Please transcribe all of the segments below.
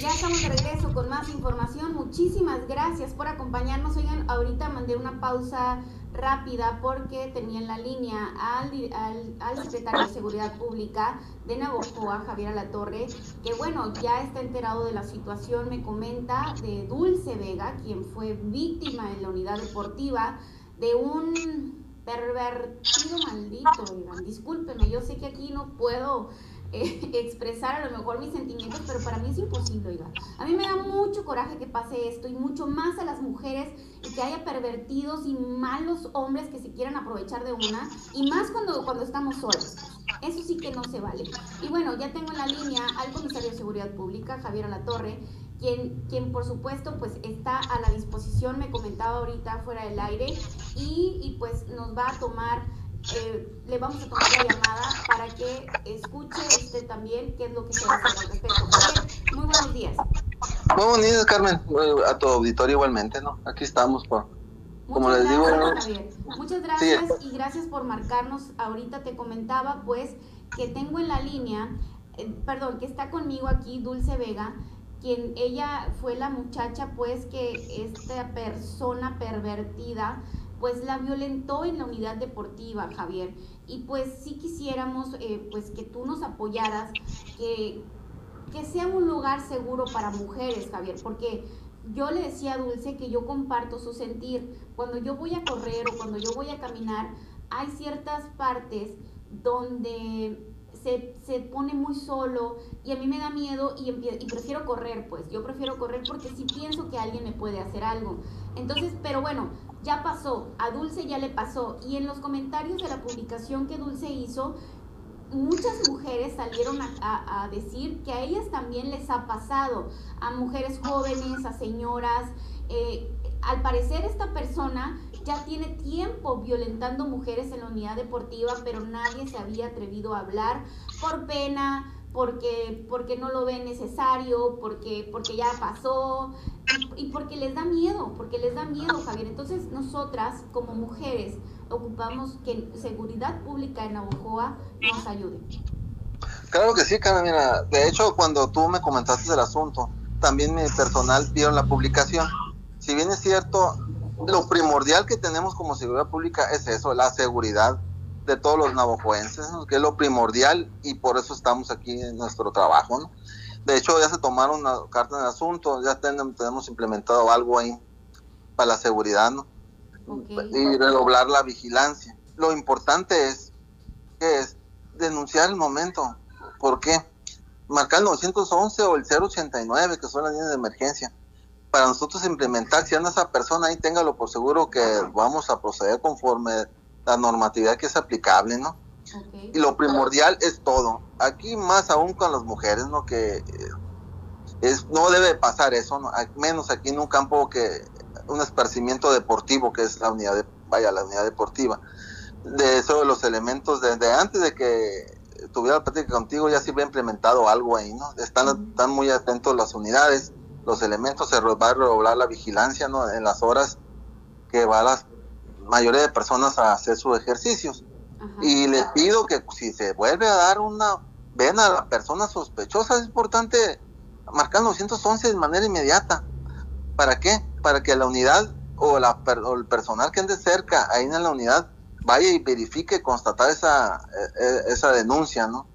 Ya estamos de regreso con más información. Muchísimas gracias por acompañarnos. Oigan, ahorita mandé una pausa rápida porque tenía en la línea al, al, secretario de Seguridad Pública de Navojoa, Javier Alatorre, que bueno, ya está enterado de la situación, me comenta de Dulce Vega, quien fue víctima en la unidad deportiva de un pervertido maldito. Discúlpeme, yo sé que aquí no puedo eh, expresar a lo mejor mis sentimientos, pero para mí es imposible, oiga. A mí me da mucho coraje que pase esto y mucho más a las mujeres y que haya pervertidos y malos hombres que se quieran aprovechar de una y más cuando, cuando estamos solos. Eso sí que no se vale. Y bueno, ya tengo en la línea al comisario de Seguridad Pública, Javier Alatorre, quien, quien por supuesto pues está a la disposición, me comentaba ahorita fuera del aire, y, y pues nos va a tomar eh, le vamos a tomar la llamada para que escuche usted también qué es lo que se va a hacer al respecto. Muy buenos días. Muy buenos días, Carmen. A tu auditorio igualmente, ¿no? Aquí estamos por... Como les digo, Muchas gracias y gracias por marcarnos. Ahorita te comentaba, pues, que tengo en la línea, eh, perdón, que está conmigo aquí Dulce Vega, quien ella fue la muchacha, pues, que esta persona pervertida pues la violentó en la unidad deportiva, Javier. Y pues sí quisiéramos eh, pues que tú nos apoyaras, que, que sea un lugar seguro para mujeres, Javier, porque yo le decía a Dulce que yo comparto su sentir. Cuando yo voy a correr o cuando yo voy a caminar, hay ciertas partes donde se, se, pone muy solo y a mí me da miedo y, y, prefiero correr, pues yo prefiero correr porque sí pienso que alguien me puede hacer algo. Entonces, pero bueno, ya pasó, a Dulce ya le pasó. Y en los comentarios de la publicación que Dulce hizo, muchas mujeres salieron a, decir que a ellas también les ha pasado, a mujeres jóvenes, a señoras. Eh, al parecer esta persona ya tiene tiempo violentando mujeres en la unidad deportiva, pero nadie se había atrevido a hablar por pena, porque, porque no lo ven necesario, porque, porque ya pasó y, porque les da miedo, porque les da miedo, Javier. Entonces nosotras como mujeres ocupamos que seguridad pública en Navajoa nos ayude. Claro que sí, Carolina. De hecho, cuando tú me comentaste el asunto, también mi personal vieron la publicación. Si bien es cierto, lo primordial que tenemos como seguridad pública es eso, la seguridad de todos los navajoenses, que es lo primordial y por eso estamos aquí en nuestro trabajo. ¿no? De hecho, ya se tomaron una carta en el asunto, ya tenemos, implementado algo ahí para la seguridad ¿no? y redoblar la vigilancia. Lo importante es, que es denunciar el momento. ¿Por qué? Marcar el 911 o el 089, que son las líneas de emergencia. Para nosotros implementar, si anda esa persona ahí, téngalo por seguro que vamos a proceder conforme la normatividad que es aplicable, ¿no? Y lo primordial es todo. Aquí más aún con las mujeres, ¿no? Que eh, es, no debe pasar eso, ¿no? menos aquí en un campo que un esparcimiento deportivo que es la unidad de, vaya, la unidad deportiva. De eso, los elementos, desde antes de que tuviera la práctica contigo, ya se había implementado algo ahí, ¿no? Están, están muy atentos las unidades, los elementos, se va a redoblar la vigilancia, ¿no? En las horas que va a las mayoría de personas a hacer sus ejercicios. Y les pido que si se vuelve a dar una, ven a la persona sospechosa, es importante marcar 911 de manera inmediata. ¿Para qué? Para que la unidad o, la, el personal que ande cerca ahí en la unidad vaya y verifique, constatar esa, e, e, esa denuncia, ¿no?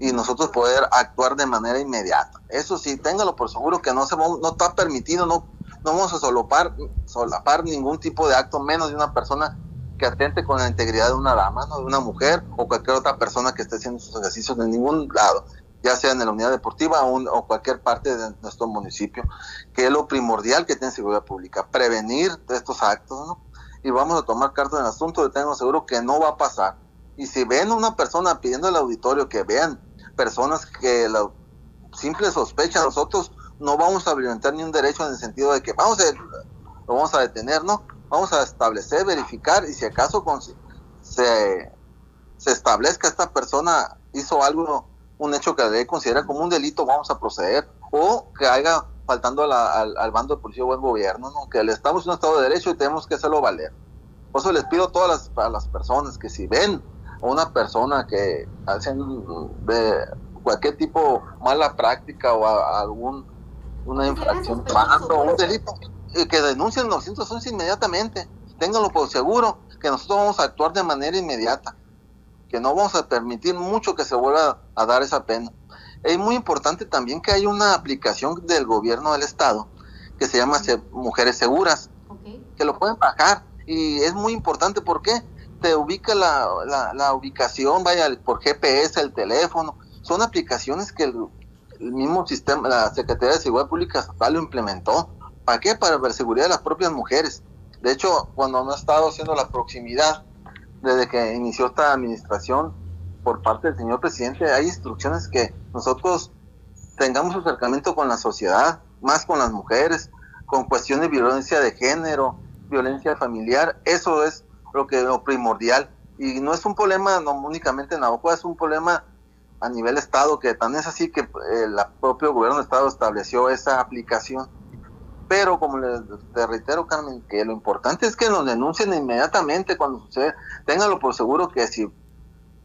Y nosotros poder actuar de manera inmediata. Eso sí, téngalo por seguro que no se no está permitido, no no vamos a solapar, solapar ningún tipo de acto menos de una persona que atente con la integridad de una dama, ¿no? de una mujer o cualquier otra persona que esté haciendo sus ejercicios en ningún lado, ya sea en la unidad deportiva o, cualquier parte de nuestro municipio, que es lo primordial que tiene seguridad pública, prevenir estos actos, ¿no? Y vamos a tomar cartas en el asunto, de tengo seguro que no va a pasar. Y si ven una persona pidiendo al auditorio que vean personas que la simple sospecha, nosotros no vamos a violentar ni un derecho en el sentido de que vamos a, lo vamos a detener, ¿no? Vamos a establecer, verificar y si acaso se, se establezca esta persona hizo algo, un hecho que la ley considera como un delito, vamos a proceder. O que haya faltando al, al, bando de policía o buen gobierno, ¿no? que le estamos en un Estado de Derecho y tenemos que hacerlo valer. Por eso les pido a todas las, a las personas que si ven a una persona que hacen de cualquier tipo mala práctica o algún una infracción, un delito, que denuncien 911 inmediatamente, ténganlo por seguro, que nosotros vamos a actuar de manera inmediata, que no vamos a permitir mucho que se vuelva a dar esa pena. Es muy importante también que hay una aplicación del gobierno del estado que se llama Mujeres Seguras, que lo pueden bajar y es muy importante porque te ubica la, la, ubicación, vaya por GPS, el teléfono, son aplicaciones que el, mismo sistema, la Secretaría de Seguridad Pública lo implementó. ¿Para qué? Para la seguridad de las propias mujeres. De hecho, cuando no ha estado haciendo la proximidad, desde que inició esta administración por parte del señor presidente, hay instrucciones que nosotros tengamos acercamiento con la sociedad, más con las mujeres, con cuestiones de violencia de género, violencia familiar, eso es lo que lo primordial. Y no es un problema no únicamente en Navajo, es un problema a nivel Estado, que tan es así que el eh, propio gobierno de Estado estableció esa aplicación. Pero como les te reitero, Carmen, que lo importante es que nos denuncien inmediatamente cuando sucede. Ténganlo por seguro que si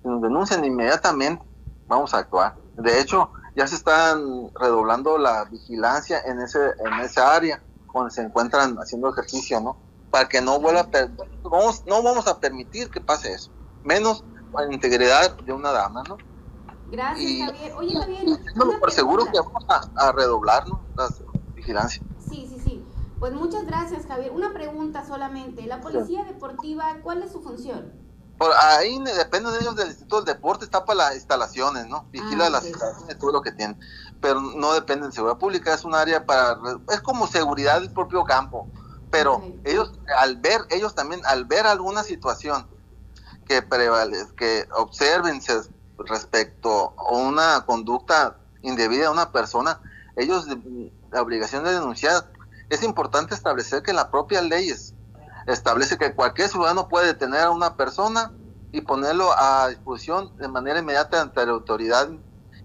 nos denuncian inmediatamente, vamos a actuar. De hecho, ya se están redoblando la vigilancia en ese en esa área donde se encuentran haciendo ejercicio, ¿no? Para que no vuelva a vamos, no vamos a permitir que pase eso, menos la integridad de una dama, ¿no? Gracias, Javier. Oye, Javier. No, por seguro que vamos a, redoblar ¿no? la vigilancia. Sí, sí, sí. Pues muchas gracias, Javier. Una pregunta solamente. ¿La policía deportiva, cuál es su función? Por ahí depende de ellos del Instituto del Deporte, está para las instalaciones, ¿no? Vigila ah, las instalaciones, todo lo que tienen. Pero no depende de seguridad pública, es un área para. Es como seguridad del propio campo. Pero ellos, al ver, ellos también, al ver alguna situación que prevalece, que observen, se respecto a una conducta indebida de una persona, ellos la obligación de denunciar. Es importante establecer que la propia leyes establece que cualquier ciudadano puede detener a una persona y ponerlo a disposición de manera inmediata ante la autoridad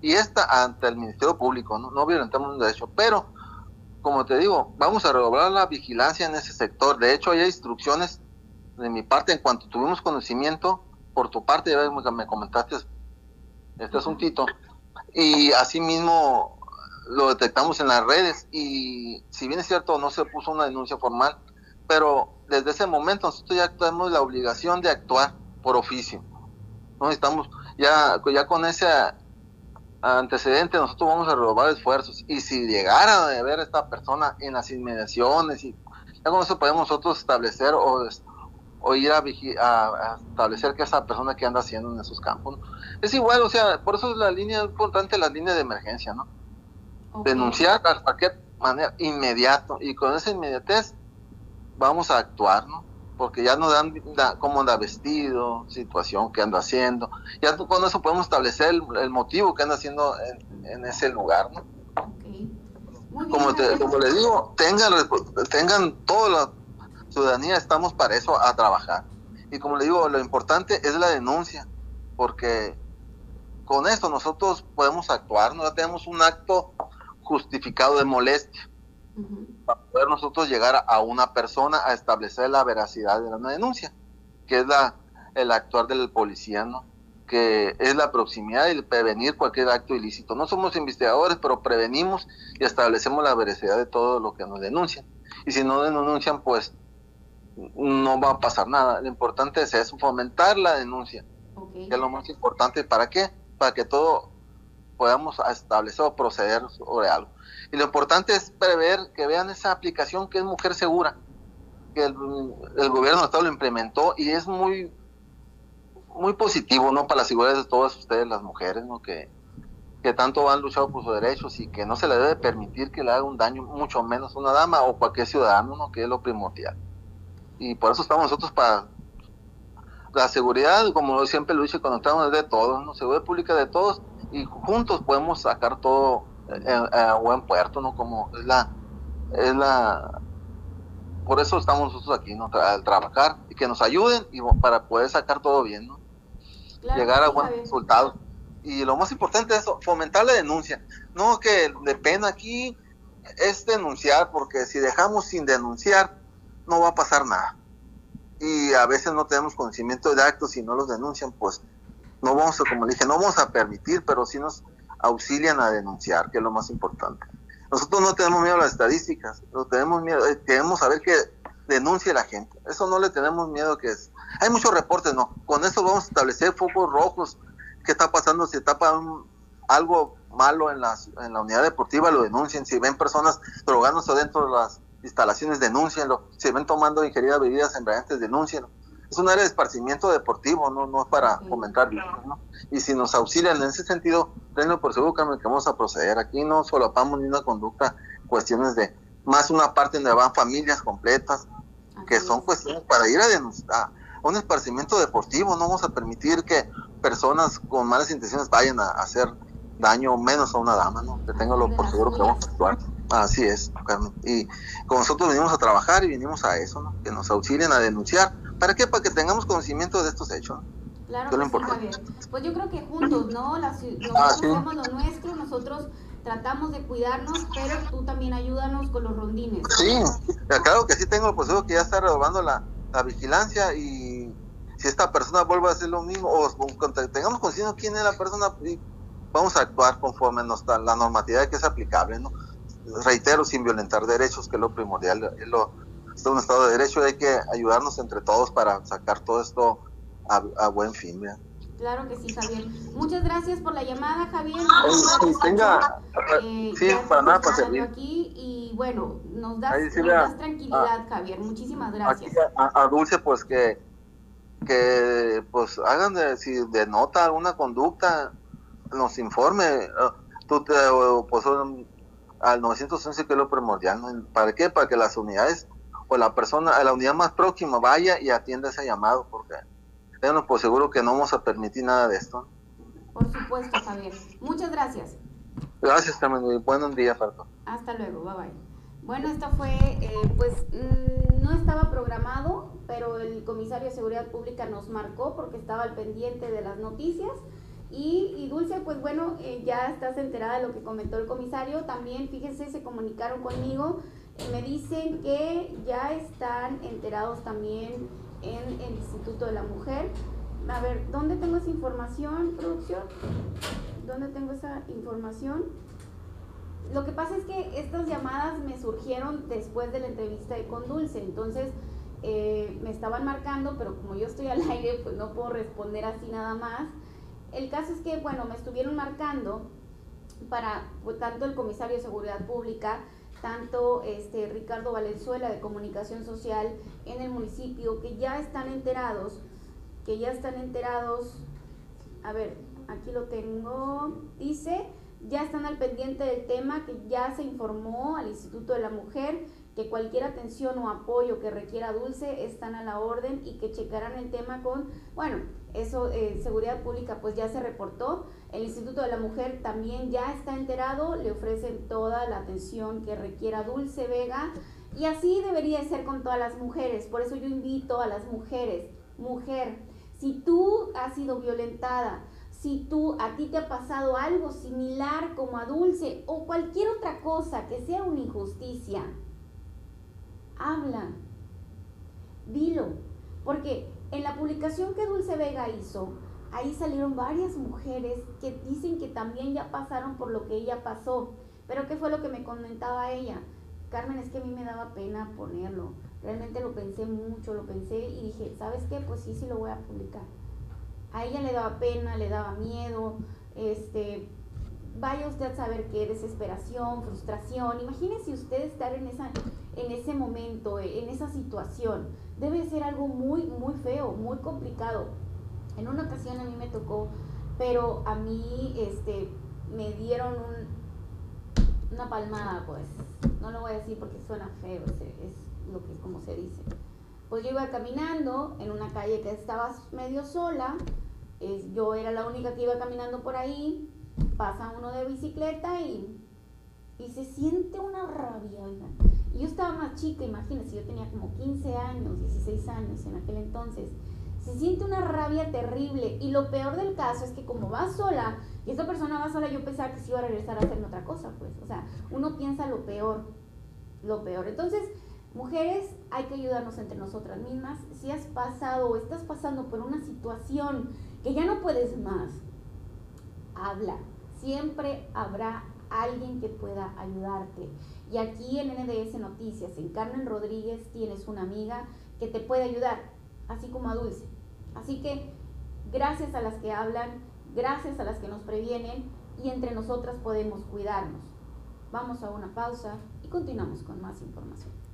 y esta ante el Ministerio Público. No, no violentamos un derecho, pero como te digo, vamos a redoblar la vigilancia en ese sector. De hecho, hay instrucciones de mi parte en cuanto tuvimos conocimiento, por tu parte, ya me comentaste este asuntito. Y asimismo lo detectamos en las redes y si bien es cierto no se puso una denuncia formal, pero desde ese momento nosotros ya tenemos la obligación de actuar por oficio. No estamos ya ya con ese antecedente nosotros vamos a robar esfuerzos y si llegara a ver a esta persona en las inmediaciones y ya con eso podemos nosotros establecer o o ir a, a, establecer que esa persona que anda haciendo en esos campos. Es igual, o sea, por eso es la línea importante, la línea de emergencia, ¿no? Denunciar a cualquier manera, inmediato, y con esa inmediatez vamos a actuar, ¿no? Porque ya nos dan cómo anda vestido, situación que anda haciendo, ya con eso podemos establecer el, motivo que anda haciendo en, ese lugar, ¿no? Como, como les digo, tengan, tengan todo lo ciudadanía estamos para eso, a trabajar. Y como le digo, lo importante es la denuncia, porque con esto nosotros podemos actuar, no tenemos un acto justificado de molestia para poder nosotros llegar a una persona a establecer la veracidad de la denuncia, que es la, el actuar del policía, ¿no? que es la proximidad y prevenir cualquier acto ilícito. No somos investigadores, pero prevenimos y establecemos la veracidad de todo lo que nos denuncian. Y si no denuncian, pues no va a pasar nada. Lo importante es eso, fomentar la denuncia, que es lo más importante. ¿Para qué? Para que todo podamos establecer o proceder sobre algo. Y lo importante es prever que vean esa aplicación que es Mujer Segura, que el, gobierno de Estado lo implementó y es muy muy positivo, ¿no? Para la seguridad de todas ustedes, las mujeres, ¿no? Que, que tanto han luchado por sus derechos y que no se le debe permitir que le haga un daño, mucho menos una dama o cualquier ciudadano, ¿no? Que es lo primordial y por eso estamos nosotros para la seguridad, como siempre lo dicho cuando estamos de todos, ¿no? seguridad pública de todos y juntos podemos sacar todo a buen puerto, ¿no? Como es la, es la, por eso estamos nosotros aquí, ¿no? Al trabajar y que nos ayuden y para poder sacar todo bien, ¿no? Llegar a buenos resultados. Y lo más importante es eso, fomentar la denuncia. No que de pena aquí es denunciar, porque si dejamos sin denunciar, no va a pasar nada. Y a veces no tenemos conocimiento de actos y no los denuncian, pues no vamos a, como dije, no vamos a permitir, pero sí nos auxilian a denunciar, que es lo más importante. Nosotros no tenemos miedo a las estadísticas, no tenemos miedo, eh, queremos saber que denuncie la gente. Eso no le tenemos miedo que es. Hay muchos reportes, ¿no? Con eso vamos a establecer focos rojos. ¿Qué está pasando? Si tapa algo malo en, las, en la unidad deportiva, lo denuncien. Si ven personas drogándose dentro de las instalaciones, denúncienlo. Si ven tomando ingeridas bebidas embriagantes, denúncienlo. Es un área de esparcimiento deportivo, no, no es para comentar ¿no? Y si nos auxilian en ese sentido, tenlo por seguro que vamos a proceder. Aquí no solapamos ni una conducta, cuestiones de más una parte donde van familias completas, que son cuestiones para ir a, a un esparcimiento deportivo. No vamos a permitir que personas con malas intenciones vayan a, hacer daño menos a una dama, ¿no? Que tengo por seguro que vamos a actuar. Así es, Carmen. Y con nosotros venimos a trabajar y venimos a eso, ¿no? Que nos auxilien a denunciar. ¿Para qué? Para que tengamos conocimiento de estos hechos. Claro, que sí, Pues yo creo que juntos, ¿no? Las, nosotros ah, hacemos lo nuestro, nosotros tratamos de cuidarnos, pero tú también ayúdanos con los rondines. Sí, claro que sí tengo pues que ya está redoblando la, la vigilancia y si esta persona vuelve a hacer lo mismo o, tengamos conocimiento quién es la persona, vamos a actuar conforme nos la normatividad que es aplicable, ¿no? Reitero, sin violentar derechos, que es lo primordial, es, lo, es un Estado de Derecho, hay que ayudarnos entre todos para sacar todo esto a, buen fin. Claro que sí, Javier. Muchas gracias por la llamada, Javier. Sí, tenga, eh, sí, para nada, para servir. aquí y bueno, nos das, tranquilidad, ah. Javier. Muchísimas gracias. a, Dulce, pues que que pues hagan de, si denota alguna conducta, nos informe. Ah, tú te, pues, al 911 que es lo primordial, ¿Para qué? Para que las unidades o la persona, la unidad más próxima vaya y atienda ese llamado, porque tenemos por seguro que no vamos a permitir nada de esto. Por supuesto, Javier. Muchas gracias. Gracias, también. Buenos días, Farto. Hasta luego, bye bye. Bueno, esto fue, eh, pues mm, no estaba programado, pero el comisario de Seguridad Pública nos marcó porque estaba al pendiente de las noticias. Y, Dulce, pues bueno, eh, ya estás enterada de lo que comentó el comisario. También, fíjense, se comunicaron conmigo. Me dicen que ya están enterados también en el Instituto de la Mujer. A ver, ¿dónde tengo esa información, producción? ¿Dónde tengo esa información? Lo que pasa es que estas llamadas me surgieron después de la entrevista de con Dulce, entonces eh, me estaban marcando, pero como yo estoy al aire, pues no puedo responder así nada más. El caso es que, bueno, me estuvieron marcando para pues, tanto el comisario de Seguridad Pública, tanto este Ricardo Valenzuela de Comunicación Social en el municipio, que ya están enterados, que ya están enterados, a ver, aquí lo tengo, dice, ya están al pendiente del tema, que ya se informó al Instituto de la Mujer que cualquier atención o apoyo que requiera Dulce están a la orden y que checarán el tema con, bueno, eso, eh, Seguridad Pública pues ya se reportó, el Instituto de la Mujer también ya está enterado, le ofrecen toda la atención que requiera Dulce Vega y así debería ser con todas las mujeres, por eso yo invito a las mujeres, mujer, si tú has sido violentada, si tú a ti te ha pasado algo similar como a Dulce o cualquier otra cosa que sea una injusticia, habla, dilo, porque en la publicación que Dulce Vega hizo, ahí salieron varias mujeres que dicen que también ya pasaron por lo que ella pasó. Pero ¿qué fue lo que me comentaba ella? Carmen, es que a mí me daba pena ponerlo. Realmente lo pensé mucho, lo pensé y dije, ¿sabes qué? Pues sí, sí lo voy a publicar. A ella le daba pena, le daba miedo, este, vaya usted a saber qué desesperación, frustración. Imagínese usted estar en esa en ese momento, en esa situación. Debe ser algo muy muy feo, muy complicado. En una ocasión a mí me tocó, pero a mí este me dieron un, una palmada, pues. No lo voy a decir porque suena feo, es, es lo que como se dice. Pues yo iba caminando en una calle que estaba medio sola, es, yo era la única que iba caminando por ahí, pasa uno de bicicleta y, y se siente una rabia, Y yo estaba más chica, imagínense, yo tenía como 15 años, 16 años en aquel entonces. Se siente una rabia terrible y lo peor del caso es que como va sola, y esta persona va sola, yo pensaba que se iba a regresar a hacerme otra cosa, pues, o sea, uno piensa lo peor, lo peor. Entonces, mujeres, hay que ayudarnos entre nosotras mismas. Si has pasado o estás pasando por una situación que ya no puedes más, habla, siempre habrá alguien que pueda ayudarte. Y aquí en NDS Noticias, en Carmen Rodríguez, tienes una amiga que te puede ayudar, así como a Dulce. Así que gracias a las que hablan, gracias a las que nos previenen y entre nosotras podemos cuidarnos. Vamos a una pausa y continuamos con más información.